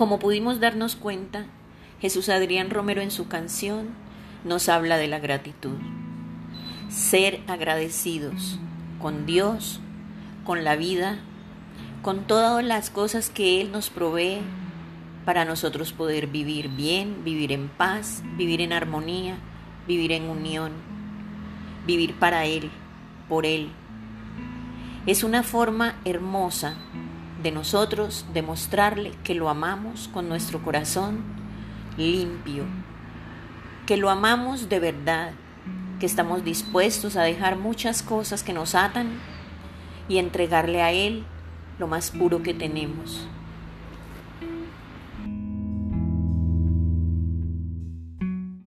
Como pudimos darnos cuenta, Jesús Adrián Romero en su canción nos habla de la gratitud. Ser agradecidos con Dios, con la vida, con todas las cosas que Él nos provee para nosotros poder vivir bien, vivir en paz, vivir en armonía, vivir en unión, vivir para Él, por Él. Es una forma hermosa de nosotros demostrarle que lo amamos con nuestro corazón limpio, que lo amamos de verdad, que estamos dispuestos a dejar muchas cosas que nos atan y entregarle a Él lo más puro que tenemos.